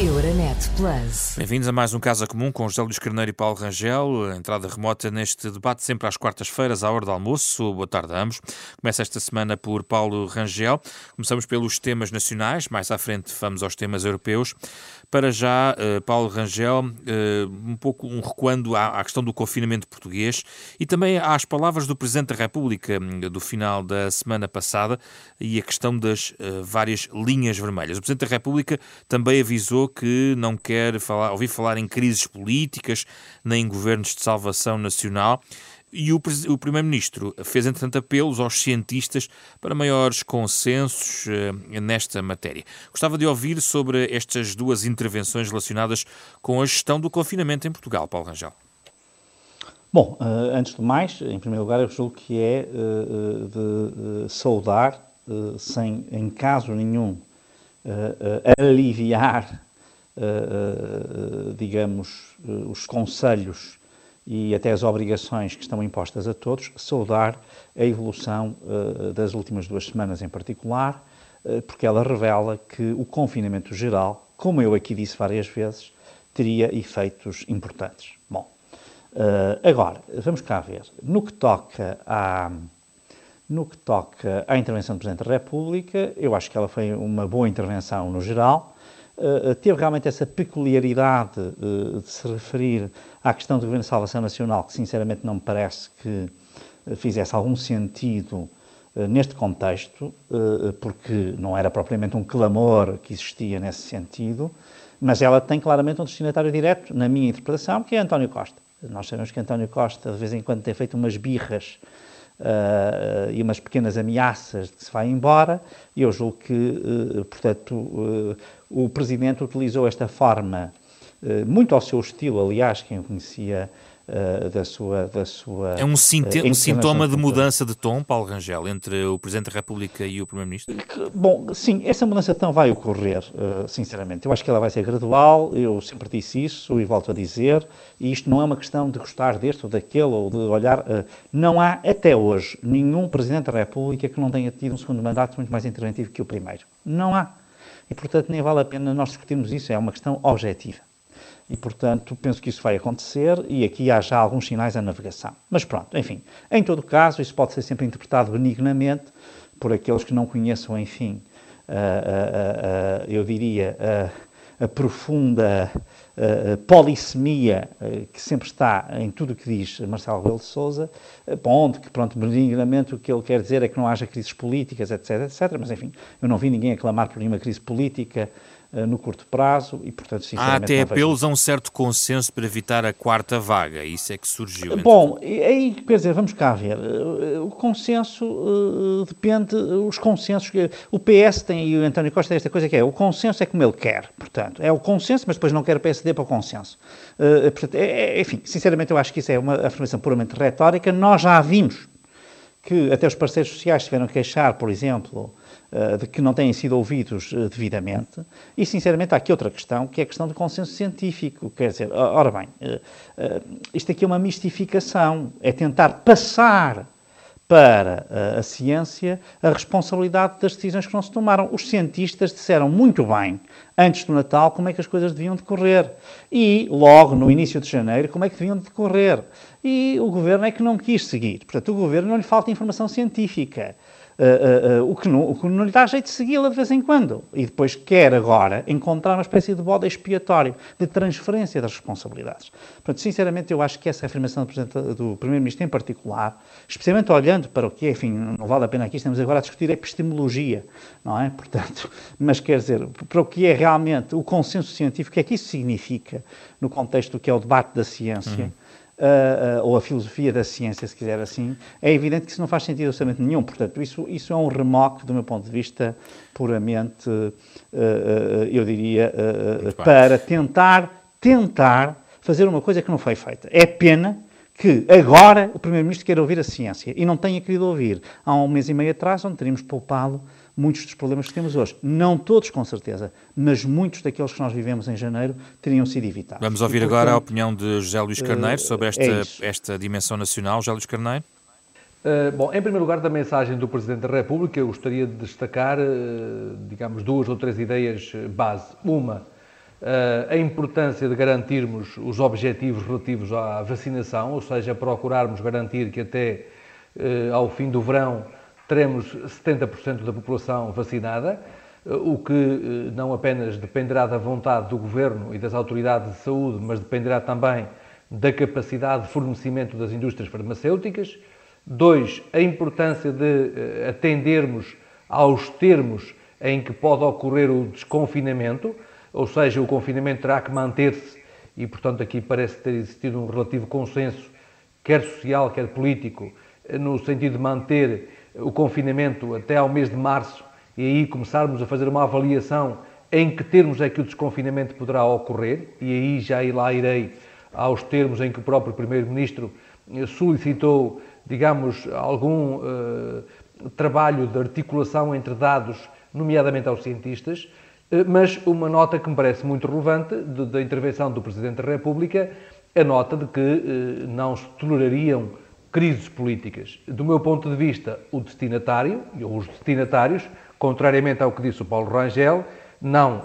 Euronet Plus. Bem-vindos a mais um Casa Comum com José Luís Carneiro e Paulo Rangel. Entrada remota neste debate sempre às quartas-feiras, à hora do almoço. Boa tarde a ambos. Começa esta semana por Paulo Rangel. Começamos pelos temas nacionais, mais à frente vamos aos temas europeus. Para já, uh, Paulo Rangel, uh, um pouco um recuando à, questão do confinamento português e também às palavras do Presidente da República hum, do final da semana passada e a questão das uh, várias linhas vermelhas. O Presidente da República também avisou que não quer falar, ouvir falar em crises políticas nem em governos de salvação nacional. E o, o Primeiro-Ministro fez, entretanto, apelos aos cientistas para maiores consensos uh, nesta matéria. Gostava de ouvir sobre estas duas intervenções relacionadas com a gestão do confinamento em Portugal, Paulo Rangel. Bom, uh, antes de mais, em primeiro lugar, eu julgo que é uh, de saudar, sem em caso nenhum aliviar, digamos, os conselhos e até as obrigações que estão impostas a todos, saudar a evolução uh, das últimas duas semanas em particular, uh, porque ela revela que o confinamento geral, como eu aqui disse várias vezes, teria efeitos importantes. Bom, uh, agora, vamos cá ver. No que toca à. No que toca à intervenção do Presidente da República, eu acho que ela foi uma boa intervenção no geral, Uh, teve realmente essa peculiaridade uh, de se referir à questão do Governo de Salvação Nacional, que sinceramente não me parece que fizesse algum sentido neste contexto, porque não era propriamente um clamor que existia nesse sentido, mas ela tem claramente um destinatário direto, na minha interpretação, que é António Costa. Nós sabemos que António Costa, de vez em quando, tem feito umas birras Uh, e umas pequenas ameaças de que se vai embora, e eu julgo que, uh, portanto, o Presidente utilizou esta forma, muito ao seu estilo, aliás, quem o conhecia uh, da sua, da sua. É um, uh, um sintoma de mudança de tom, Paulo Rangel, entre o Presidente da República e o Primeiro-Ministro? Bom, sim, essa mudança de tom vai ocorrer, uh, sinceramente. Eu acho que ela vai ser gradual, eu sempre disse isso e volto a dizer, e isto não é uma questão de gostar deste ou daquele, ou de olhar. não há, até hoje, nenhum Presidente da República que não tenha tido um segundo mandato muito mais interventivo que o primeiro. Não há. E, portanto, nem vale a pena nós discutirmos isso, é uma questão objetiva e, portanto, penso que isso vai acontecer e aqui há já alguns sinais à navegação. Mas pronto, enfim, em todo caso, isso pode ser sempre interpretado benignamente por aqueles que não conheçam, enfim, eu diria, a profunda polissemia que sempre está em tudo o que diz Marcelo Rebelo de Sousa, ponto que, pronto, benignamente o que ele quer dizer é que não haja crises políticas, etc, etc, mas enfim, eu não vi ninguém aclamar por nenhuma crise política eh, no curto prazo e, portanto. Há até apelos a um certo consenso para evitar a quarta vaga, isso é que surgiu. Bom, aí, quer dizer, vamos cá ver, eh, o consenso uh, depende, os consensos, o PS tem, e o António Costa tem esta coisa que é, o consenso é como ele quer, portanto, é o consenso, mas depois não quer o PSD para o consenso. Uh, portanto, é, é, enfim, sinceramente eu acho que isso é uma afirmação puramente retórica, nós já vimos que até os parceiros sociais tiveram que queixar, por exemplo, eh, de que não têm sido ouvidos eh, devidamente. E, sinceramente, há aqui outra questão, que é a questão do consenso científico. Quer dizer, ora bem, eh, isto aqui é uma mistificação, é tentar passar para a, ciência a responsabilidade das decisões que não se tomaram. Os cientistas disseram muito bem, antes do Natal, como é que as coisas deviam decorrer. E, logo no início de janeiro, como é que deviam decorrer. E o governo é que não quis seguir. Portanto, o governo não lhe falta informação científica. Uh, uh, o, que não, o que não lhe dá jeito de segui-la de vez em quando. E depois quer agora encontrar uma espécie de bode expiatório, de transferência das responsabilidades. Portanto, sinceramente, eu acho que essa afirmação do, do Primeiro-Ministro em particular, especialmente olhando para o que é, enfim, não vale a pena aqui, estamos agora a discutir epistemologia, não é? Portanto, mas quer dizer, para o que é realmente o consenso científico, o que é que isso significa no contexto do que é o debate da ciência, uhum uh, uh, ou a filosofia da ciência, se quiser assim, é evidente que isso não faz sentido absolutamente nenhum. Portanto, isso, isso é um remoque, do meu ponto de vista, puramente, uh, eu diria, para tentar, tentar fazer uma coisa que não foi feita. É pena que agora o Primeiro-Ministro queira ouvir a ciência e não tenha querido ouvir há um mês e meio atrás, onde teríamos poupado muitos dos problemas que temos hoje. Não todos, com certeza, mas muitos daqueles que nós vivemos em janeiro teriam sido evitados. Vamos ouvir e, portanto, agora a opinião de José Luís Carneiro sobre esta, é esta dimensão nacional. José Luís Carneiro. Uh, bom, em primeiro lugar, da mensagem do Presidente da República, eu gostaria de destacar, uh, digamos, duas ou três ideias base. Uma, a importância de garantirmos os objetivos relativos à vacinação, ou seja, procurarmos garantir que até ao fim do verão teremos 70% da população vacinada, o que não apenas dependerá da vontade do Governo e das autoridades de saúde, mas dependerá também da capacidade de fornecimento das indústrias farmacêuticas. Dois, a importância de atendermos aos termos em que pode ocorrer o desconfinamento, ou seja, o confinamento terá que manter-se e, portanto, aqui parece ter existido um relativo consenso, quer social, quer político, no sentido de manter o confinamento até ao mês de março e aí começarmos a fazer uma avaliação em que termos é que o desconfinamento poderá ocorrer, e aí já lá irei aos termos em que o próprio Primeiro-Ministro solicitou, digamos, algum uh, trabalho de articulação entre dados, nomeadamente aos cientistas, uh, mas uma nota que me parece muito relevante da intervenção do Presidente da República, a nota de que uh, não se tolerariam crises políticas. Do meu ponto de vista, o destinatário, ou os destinatários, contrariamente ao que disse o Paulo Rangel, não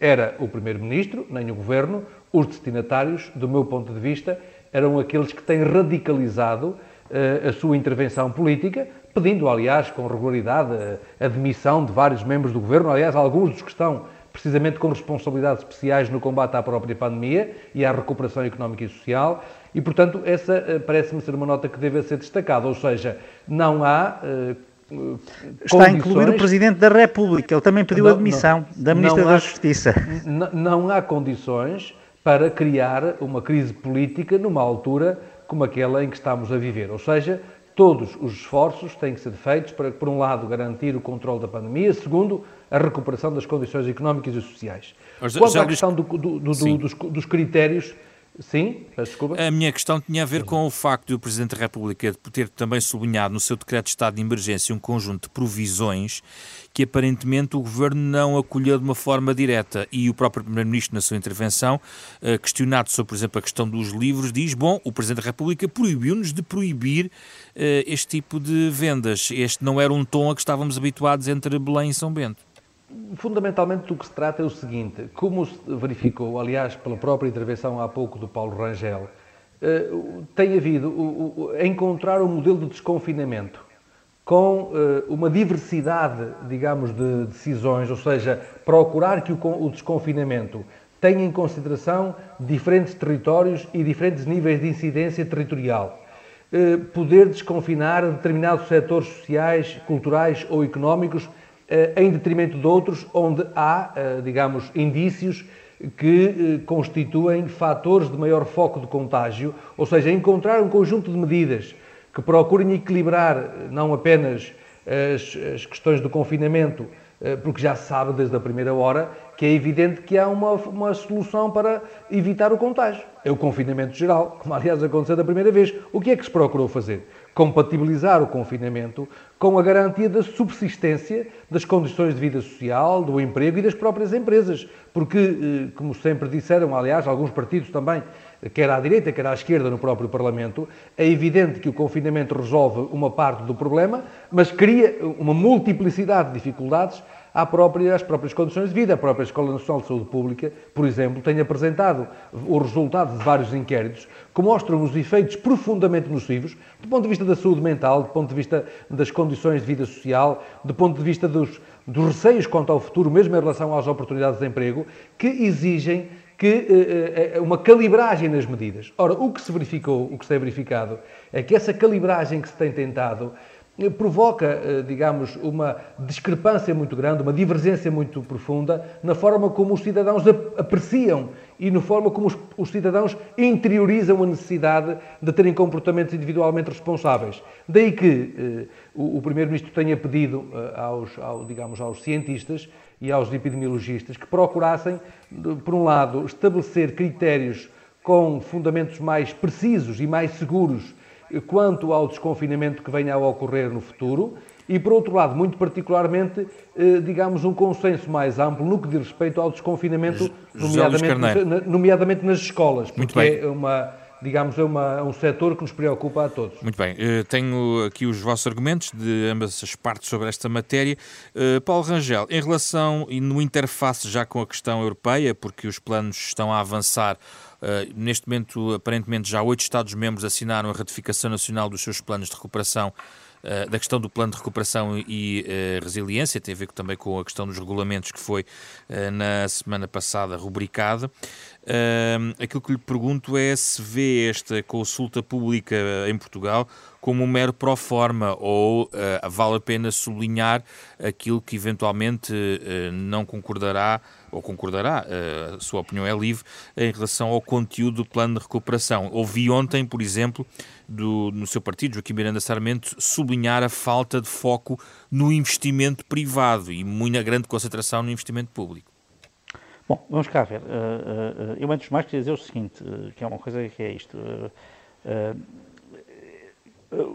era o Primeiro-Ministro, nem o Governo, os destinatários, do meu ponto de vista, eram aqueles que têm radicalizado uh, a sua intervenção política, pedindo, aliás, com regularidade, a, a demissão de vários membros do governo, aliás, alguns dos que estão precisamente com responsabilidades especiais no combate à própria pandemia e à recuperação económica e social. E, portanto, essa uh, parece-me ser uma nota que deve ser destacada, ou seja, não há. Uh, Está a incluir o Presidente da República, ele também pediu não, a demissão não, da Ministra da Justiça. Não há condições para criar uma crise política numa altura como aquela em que estamos a viver. Ou seja, todos os esforços têm que ser feitos para, por um lado, garantir o controle da pandemia, segundo, a recuperação das condições económicas e sociais. Mas, Quanto à questão do, do, do, dos, dos critérios Sim, desculpa. A minha questão tinha a ver com o facto de o Presidente da República ter também sublinhado no seu decreto de estado de emergência um conjunto de provisões que aparentemente o Governo não acolheu de uma forma direta. E o próprio Primeiro-Ministro, na sua intervenção, eh, questionado sobre, por exemplo, a questão dos livros, diz: bom, o Presidente da República proibiu-nos de proibir uh, este tipo de vendas. Este não era um tom a que estávamos habituados entre Belém e São Bento. Fundamentalmente do que se trata é o seguinte, como se verificou, aliás, pela própria intervenção há pouco do Paulo Rangel, eh, tem havido encontrar um modelo de desconfinamento com eh, uma diversidade, digamos, de decisões, ou seja, procurar que o desconfinamento tenha em consideração diferentes territórios e diferentes níveis de incidência territorial. Eh, poder desconfinar determinados setores sociais, culturais ou económicos em detrimento de outros onde há, eh, digamos, indícios que eh, constituem fatores de maior foco de contágio, ou seja, encontrar um conjunto de medidas que procurem equilibrar não apenas as, as questões do confinamento, porque já se sabe desde a primeira hora que é evidente que há uma, uma solução para evitar o contágio. É o confinamento geral, como aliás aconteceu da primeira vez. O que é que se procurou fazer? Compatibilizar o confinamento com a garantia da subsistência das condições de vida social, do emprego e das próprias empresas. Porque, eh, como sempre disseram, aliás, alguns partidos também, quer à direita, quer à esquerda no próprio Parlamento, é evidente que o confinamento resolve uma parte do problema, mas cria uma multiplicidade de dificuldades própria, às próprias condições de vida. A própria Escola Nacional de Saúde Pública, por exemplo, tem apresentado o resultado de vários inquéritos que mostram os efeitos profundamente nocivos do ponto de vista da saúde mental, do ponto de vista das condições de vida social, do ponto de vista dos, dos receios quanto ao futuro, mesmo em relação às oportunidades de emprego, que exigem que uh, uh, uma calibragem nas medidas. Ora, o que se verificou, o que se tem verificado, é que essa calibragem que se tem tentado eh, provoca, eh, digamos, uma discrepância muito grande, uma divergência muito profunda na forma como os cidadãos apreciam e na forma como os, cidadãos interiorizam a necessidade de terem comportamentos individualmente responsáveis. Daí que eh, o, o Primeiro-Ministro tenha pedido eh, aos, ao, digamos, aos cientistas e aos epidemiologistas que procurassem, por um lado, estabelecer critérios com fundamentos mais precisos e mais seguros quanto ao desconfinamento que venha a ocorrer no futuro e, por outro lado, muito particularmente, eh, digamos, um consenso mais amplo no que diz respeito ao desconfinamento, nomeadamente, nomeadamente nas escolas, porque é uma, digamos, é uma, um setor que nos preocupa a todos. Muito bem, uh, tenho aqui os vossos argumentos de ambas as partes sobre esta matéria. Uh, Paulo Rangel, em relação e no interface já com a questão europeia, porque os planos estão a avançar neste momento, aparentemente, já oito Estados-membros assinaram a ratificação nacional dos seus planos de recuperação uh, da questão do plano de recuperação e uh, resiliência, tem a ver também com a questão dos regulamentos que foi na semana passada rubricada. Aquilo que lhe pergunto é se vê esta consulta pública em Portugal como um mero pro forma ou uh, vale a pena sublinhar aquilo que eventualmente uh, não concordará ou concordará, uh, a sua opinião é livre, em relação ao conteúdo do plano de recuperação. Ouvi ontem, por exemplo, do, no seu partido, Joaquim Miranda Sarmento, sublinhar a falta de foco no investimento privado e muita grande concentração no investimento público. Bom, vamos cá ver. eu, antes de mais, queria dizer o seguinte, que é uma coisa que é isto.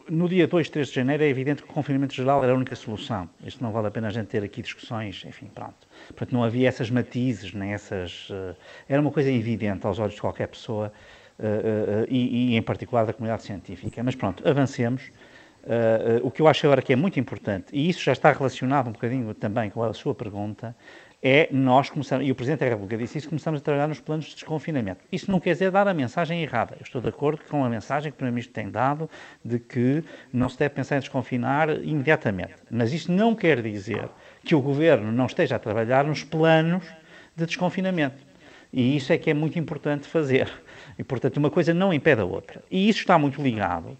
No dia 2, 3 de janeiro é evidente que o confinamento geral era a única solução. Isto não vale a pena a gente ter aqui discussões, enfim, pronto. Portanto, não havia essas matizes, nem essas... Uh, era uma coisa evidente aos olhos de qualquer pessoa uh, uh, e, e, em particular, da comunidade científica. Mas pronto, avancemos. o que eu acho agora que é muito importante, e isso já está relacionado um bocadinho também com a sua pergunta, é nós começarmos, e o Presidente da República disse isso, começamos a trabalhar nos planos de desconfinamento. Isso não quer dizer dar a mensagem errada. Eu estou de acordo com a mensagem que o Primeiro-Ministro tem dado de que não se deve pensar em desconfinar imediatamente. Mas isso não quer dizer que o Governo não esteja a trabalhar nos planos de desconfinamento. E isso é que é muito importante fazer. E, portanto, uma coisa não impede a outra. E isso está muito ligado,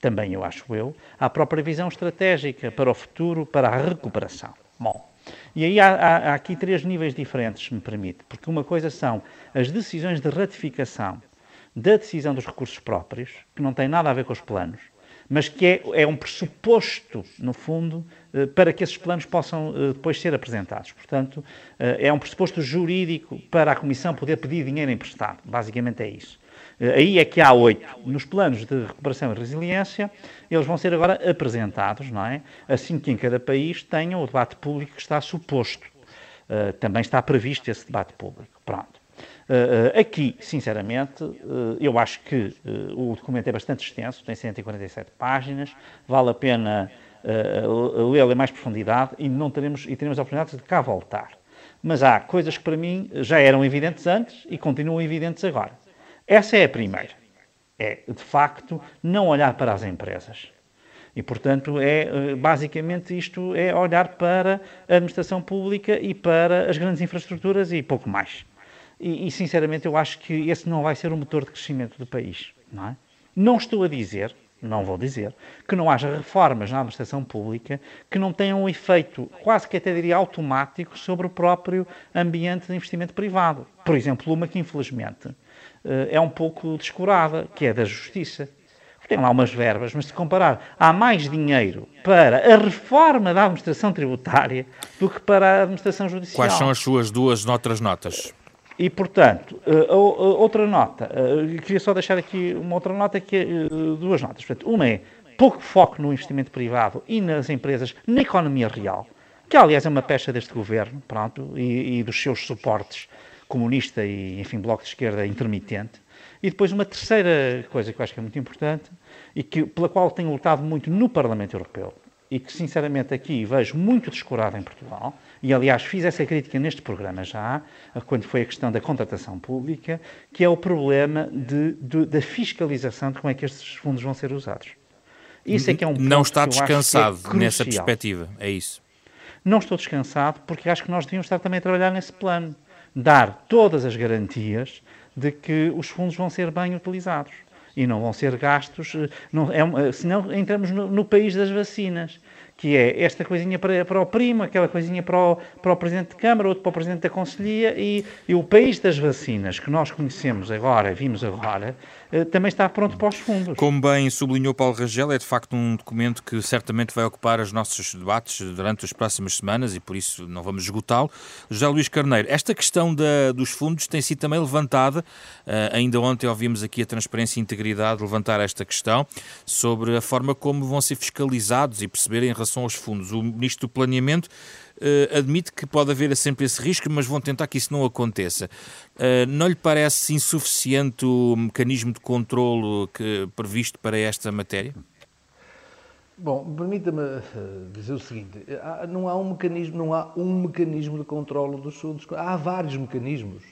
também eu acho eu, à própria visão estratégica para o futuro, para a recuperação. Bom, e aí há, há, há, aqui três níveis diferentes, se me permite, porque uma coisa são as decisões de ratificação da decisão dos recursos próprios, que não tem nada a ver com os planos, mas que é, é um pressuposto, no fundo, eh, para que esses planos possam eh, depois ser apresentados. Portanto, eh, é um pressuposto jurídico para a Comissão poder pedir dinheiro emprestado. Basicamente é isso. Aí é que há oito. Nos planos de recuperação e resiliência, eles vão ser agora apresentados, não é? Assim que em cada país tenham o debate público que está suposto. Uh, também está previsto esse debate público. Pronto. Uh, uh, aqui, sinceramente, eu acho que o documento é bastante extenso, tem 147 páginas, vale a pena lê-lo em mais profundidade e, não teremos, e teremos a oportunidade de cá voltar. Mas há coisas que para mim já eram evidentes antes e continuam evidentes agora. Essa é a primeira. É, de facto, não olhar para as empresas. E, portanto, é eh, basicamente isto é olhar para a administração pública e para as grandes infraestruturas e pouco mais. E, e, sinceramente, eu acho que esse não vai ser o motor de crescimento do país. Não, é? não estou a dizer, não vou dizer, que não haja reformas na administração pública que não tenham um efeito, quase que até diria automático, sobre o próprio ambiente de investimento privado. Por exemplo, uma que, infelizmente, é um pouco descurada, que é da justiça. Tem lá umas verbas, mas se comparar, há mais dinheiro para a reforma da administração tributária do que para a administração judicial. Quais são as suas duas outras notas? E, portanto, eh, outra nota, eh, queria só deixar aqui uma outra nota, que é duas notas. Portanto, uma é pouco foco no investimento privado e nas empresas, na economia real, que aliás é uma pecha deste governo, pronto, e, e dos seus suportes comunista e, enfim, bloco de esquerda intermitente. E depois uma terceira coisa que eu acho que é muito importante e que, pela qual tenho lutado muito no Parlamento Europeu e que, sinceramente, aqui vejo muito descurado em Portugal, e aliás fiz essa crítica neste programa já, quando foi a questão da contratação pública, que é o problema de, de, da fiscalização de como é que estes fundos vão ser usados. Isso é que é um Não está é descansado é nessa perspectiva, é isso? Não estou descansado porque acho que nós devíamos estar também a trabalhar nesse plano dar todas as garantias de que os fundos vão ser bem utilizados e não vão ser gastos, eh, não, é, senão entramos no, no país das vacinas que é esta coisinha para, para o primo, aquela coisinha para o, para o Presidente de Câmara, outro para o Presidente da Conselhia e, e o país das vacinas que nós conhecemos agora, vimos agora, eh, também está pronto para os fundos. Como bem sublinhou Paulo Rangel, é de facto um documento que certamente vai ocupar os nossos debates durante as próximas semanas e por isso não vamos esgotá-lo. José Luís Carneiro, esta questão da, dos fundos tem sido também levantada, uh, ainda ontem ouvimos aqui a Transparência e Integridade levantar esta questão sobre a forma como vão ser fiscalizados e perceberem relação aos fundos. O Ministro do Planeamento uh, admite que pode haver sempre esse risco, mas vão tentar que isso não aconteça. Uh, não lhe parece insuficiente o mecanismo de controlo que, previsto para esta matéria? Bom, permita-me dizer o seguinte: não há um mecanismo, não há um mecanismo de controlo dos fundos. Há vários mecanismos.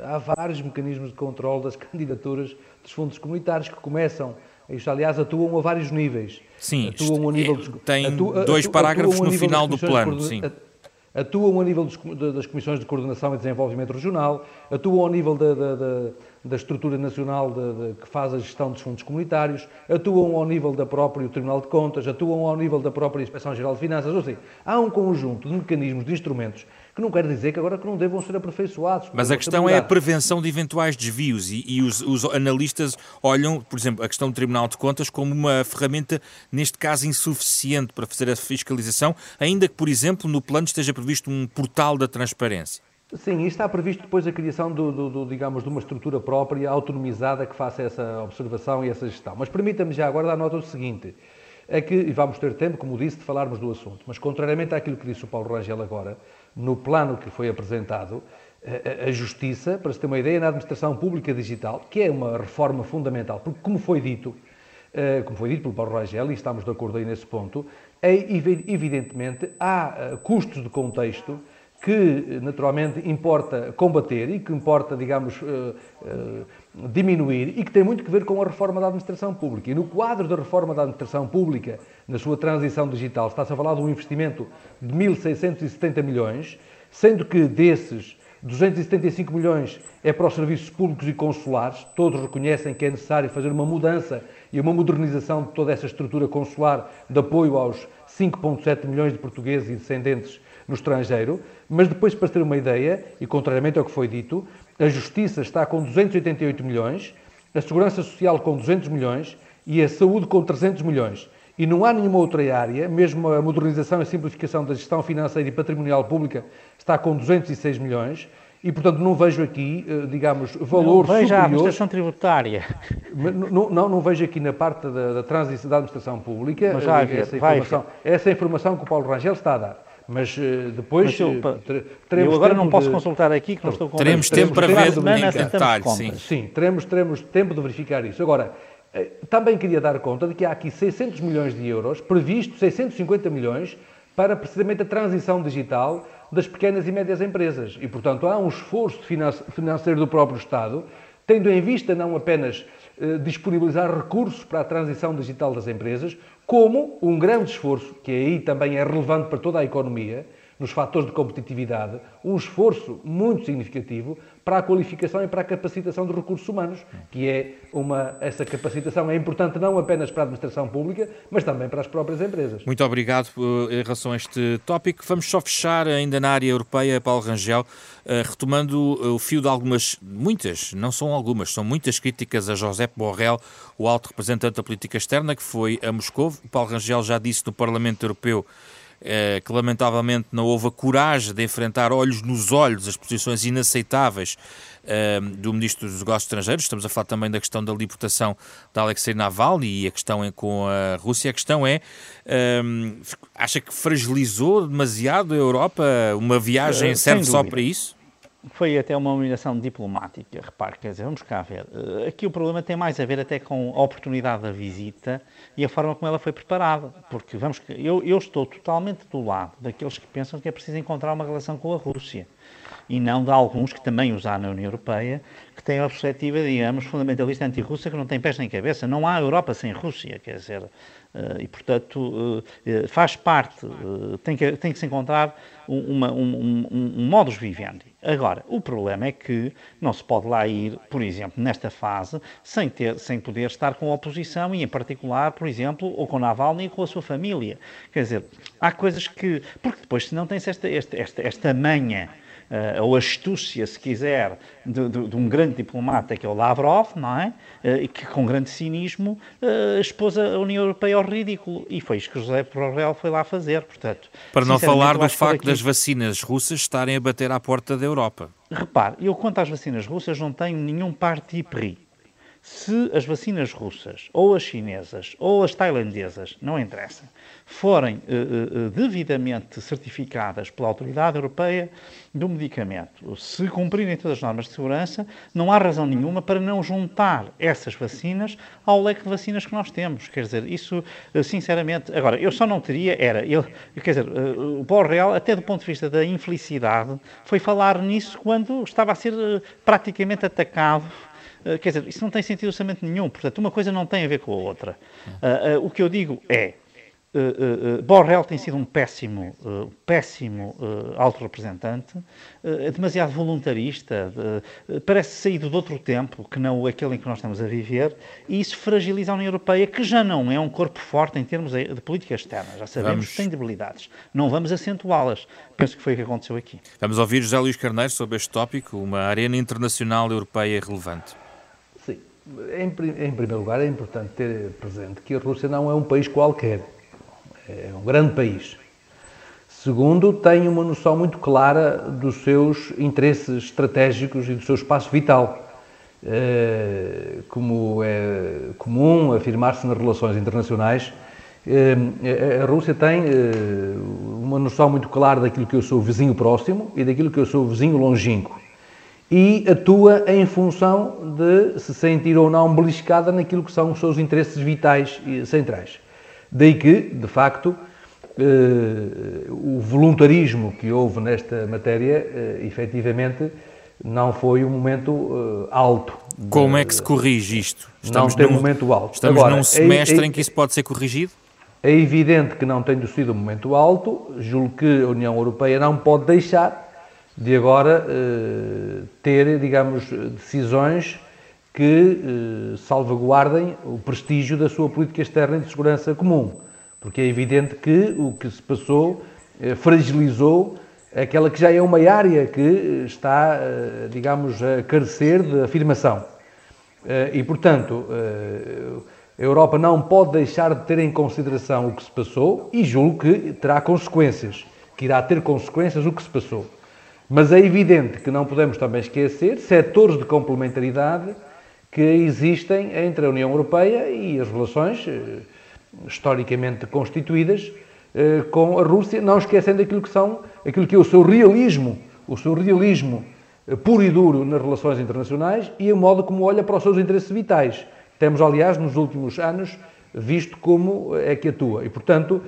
Há vários mecanismos de controle das candidaturas dos fundos comunitários que começam isto, aliás, atuam a vários níveis. Sim, atuam a nível é, dos, tem dois parágrafos no final do plano. Sim. Atuam a nível das comissões de coordenação e desenvolvimento regional, atuam ao nível da, da, da, estrutura nacional de, que faz a gestão dos fundos comunitários, atuam ao nível da própria Tribunal de Contas, atuam ao nível da própria Inspeção-Geral de Finanças. Ou seja, há um conjunto de mecanismos, de instrumentos que não quer dizer que agora que não devam ser aperfeiçoados. Mas a questão é a prevenção de eventuais desvios e, e os, os, analistas olham, por exemplo, a questão do Tribunal de Contas como uma ferramenta, neste caso, insuficiente para fazer a fiscalização, ainda que, por exemplo, no plano esteja previsto um portal da transparência. Sim, e está previsto depois a criação do, do, do, digamos, de uma estrutura própria, autonomizada, que faça essa observação e essa gestão. Mas permita-me já agora dar nota do seguinte, é que, e vamos ter tempo, como disse, de falarmos do assunto, mas contrariamente àquilo que disse o Paulo Rangel agora, no plano que foi apresentado, a, Justiça, para se ter uma ideia, na administração pública digital, que é uma reforma fundamental, porque, como foi dito, eh, como foi dito pelo Paulo Rangel, e estamos de acordo aí nesse ponto, é, evidentemente há eh, custos de contexto que naturalmente importa combater e que importa, digamos, eh, diminuir e que tem muito que ver com a reforma da administração pública. E no quadro da reforma da administração pública, na sua transição digital, está-se a falar de um investimento de 1.670 milhões, sendo que desses 275 milhões é para os serviços públicos e consulares. Todos reconhecem que é necessário fazer uma mudança e uma modernização de toda essa estrutura consular de apoio aos 5,7 milhões de portugueses e descendentes no estrangeiro. Mas depois, para ter uma ideia, e contrariamente ao que foi dito, a Justiça está com 288 milhões, a Segurança Social com 200 milhões e a Saúde com 300 milhões. E não há nenhuma outra área, mesmo a modernização e simplificação da gestão financeira e patrimonial pública está com 206 milhões. E, portanto, não vejo aqui, eh, digamos, valor não, veja a administração tributária. Não, não, não, vejo aqui na parte da, da transição da administração pública Mas já eh, essa, informação, essa informação que o Paulo Rangel está a dar. Mas uh, depois Mas eu, uh, teremos eu agora não posso de... consultar aqui que não estou com Teremos tempo para ver em detalhe, sim. Sim, teremos, teremos tempo de verificar isso. Agora, uh, também queria dar conta de que há aqui 600 milhões de euros, previsto 650 milhões, para precisamente a transição digital das pequenas e médias empresas. E, portanto, há um esforço financeiro do próprio Estado, tendo em vista não apenas disponibilizar recursos para a transição digital das empresas, como um grande esforço, que aí também é relevante para toda a economia, nos fatores de competitividade, um esforço muito significativo para a qualificação e para a capacitação de recursos humanos, que é uma essa capacitação é importante não apenas para a administração pública, mas também para as próprias empresas. Muito obrigado eh, em relação a este tópico. Vamos só fechar ainda na área europeia, Paulo Rangel, eh, retomando o fio de algumas, muitas, não são algumas, são muitas críticas a José Borrell, o alto representante da política externa, que foi a Moscou. O Paulo Rangel já disse no Parlamento Europeu que lamentavelmente não houve a coragem de enfrentar olhos nos olhos as posições inaceitáveis é, do Ministro dos Negócios Estrangeiros. Estamos a falar também da questão da libertação de Alexei Navalny e a questão com a Rússia. A questão é, é acha que fragilizou demasiado a Europa? Uma viagem serve só para isso? Foi até uma humilhação diplomática, repare, quer dizer, vamos cá ver. Eh, aqui o problema tem mais a ver até com a oportunidade da visita e a forma como ela foi preparada. Porque, vamos, eu, eu estou totalmente do lado daqueles que pensam que é preciso encontrar uma relação com a Rússia e não de alguns que também há na União Europeia, que têm a perspectiva, digamos, fundamentalista anti-russa, que não tem pés nem cabeça. Não há Europa sem Rússia, quer dizer, e, portanto, eh, faz parte, tem que, tem que se encontrar uma, um, um, um modus vivendi. Agora, o problema é que não se pode lá ir, por exemplo, nesta fase, sem, ter, sem poder estar com a oposição e, em particular, por exemplo, ou com Navalny e com a sua família. Quer dizer, há coisas que. Porque depois, se não tens esta, esta, esta, esta manha uh, ou astúcia, se quiser, de, de, de, um grande diplomata que é o Lavrov, não é? Uh, e que com grande cinismo uh, expôs a União Europeia ao ridículo. E foi isso que José Borrell foi lá fazer, portanto. Para não falar do facto aqui... das vacinas russas estarem a bater à porta da Europa. Repare, eu quanto às vacinas russas não tenho nenhum parti pris. Se as vacinas russas, ou as chinesas, ou as tailandesas, não interessa, forem uh, uh, devidamente certificadas pela Autoridade Europeia do Medicamento, se cumprirem todas as normas de segurança, não há razão nenhuma para não juntar essas vacinas ao leque de vacinas que nós temos. Quer dizer, isso, uh, sinceramente, agora, eu só não teria, era, eu, quer dizer, o Real, até do ponto de vista da infelicidade, foi falar nisso quando estava a ser praticamente atacado Quer dizer, isso não tem sentido absolutamente nenhum. Portanto, uma coisa não tem a ver com a outra. Uh, uh, o que eu digo é, Uh, uh, Borrell tem sido um péssimo, uh, péssimo alto representante, uh, demasiado voluntarista, parece saído de outro tempo que não aquele em que nós estamos a viver, e isso fragiliza a União Europeia, que já não é um corpo forte em termos de política externa. Já sabemos vamos... que tem debilidades. Não vamos acentuá-las. Penso que foi o que aconteceu aqui. Vamos ouvir José Luís Carneiro sobre este tópico, uma arena internacional europeia relevante. Em, em primeiro lugar, é importante ter presente que a Rússia não é um país qualquer é um grande país. Segundo, tem uma noção muito clara dos seus interesses estratégicos e do seu espaço vital. É, como é comum afirmar-se nas relações internacionais, é, a Rússia tem é, uma noção muito clara daquilo que eu sou vizinho próximo e daquilo que eu sou vizinho longínquo. E atua em função de se sentir ou não beliscada naquilo que são os seus interesses vitais e centrais. Daí que, de facto, eh, o voluntarismo que houve nesta matéria, eh, efetivamente, não foi um momento eh, alto. Como é que se corrige isto? Estamos não tem num, momento alto. Estamos Agora, num semestre é, é, em que isso pode ser corrigido? É evidente que não tem sido um momento alto. Julgo que a União Europeia não pode deixar de agora ter, digamos, decisões que eh, salvaguardem o prestígio da sua política externa e de segurança comum. Porque é evidente que o que se passou eh, fragilizou aquela que já é uma área que está, eh, digamos, a carecer de afirmação. Eh, e, portanto, eh, a Europa não pode deixar de ter em consideração o que se passou e julgo que terá consequências, que irá ter consequências o que se passou. Mas é evidente que não podemos também esquecer setores de complementaridade que existem entre a União Europeia e as relações eh, historicamente constituídas eh, com a Rússia, não esquecendo aquilo que são, aquilo que é o seu realismo, o seu realismo eh, puro e duro nas relações internacionais e o modo como olha para os seus interesses vitais. Temos, aliás, nos últimos anos, visto como é que atua. E, portanto,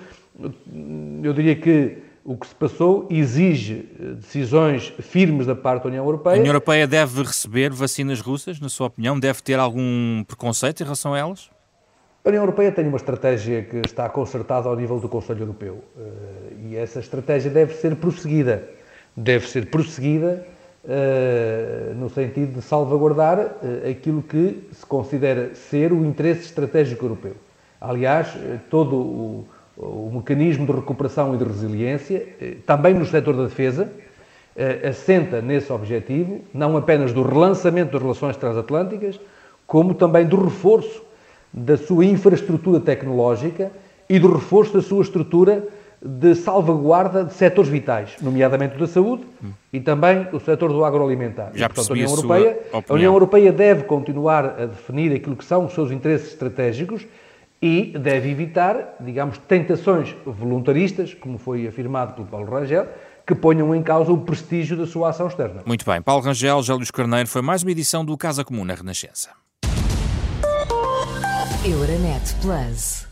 eu diria que o que se passou exige eh, decisões firmes da parte da União Europeia. A União Europeia deve receber vacinas russas, na sua opinião? Deve ter algum preconceito em relação a elas? A União Europeia tem uma estratégia que está concertada ao nível do Conselho Europeu eh, e essa estratégia deve ser prosseguida. Deve ser prosseguida eh, no sentido de salvaguardar aquilo que se considera ser o interesse estratégico europeu. Aliás, todo o o mecanismo de recuperação e de resiliência, eh, também no setor da defesa, eh, assenta nesse objetivo, não apenas do relançamento das relações transatlânticas, como também do reforço da sua infraestrutura tecnológica e do reforço da sua estrutura de salvaguarda de setores vitais, nomeadamente o da saúde e também o setor do agroalimentar. Já e, portanto, a União, Europeia, a União Europeia deve continuar a definir aquilo que são os seus interesses estratégicos e deve evitar, digamos, tentações voluntaristas, como foi afirmado pelo Paulo Rangel, que ponham em causa o prestígio da sua ação externa. Muito bem. Paulo Rangel, Jélio Carneiro, foi mais uma edição do Casa Comum na Renascença. Euronet Plus.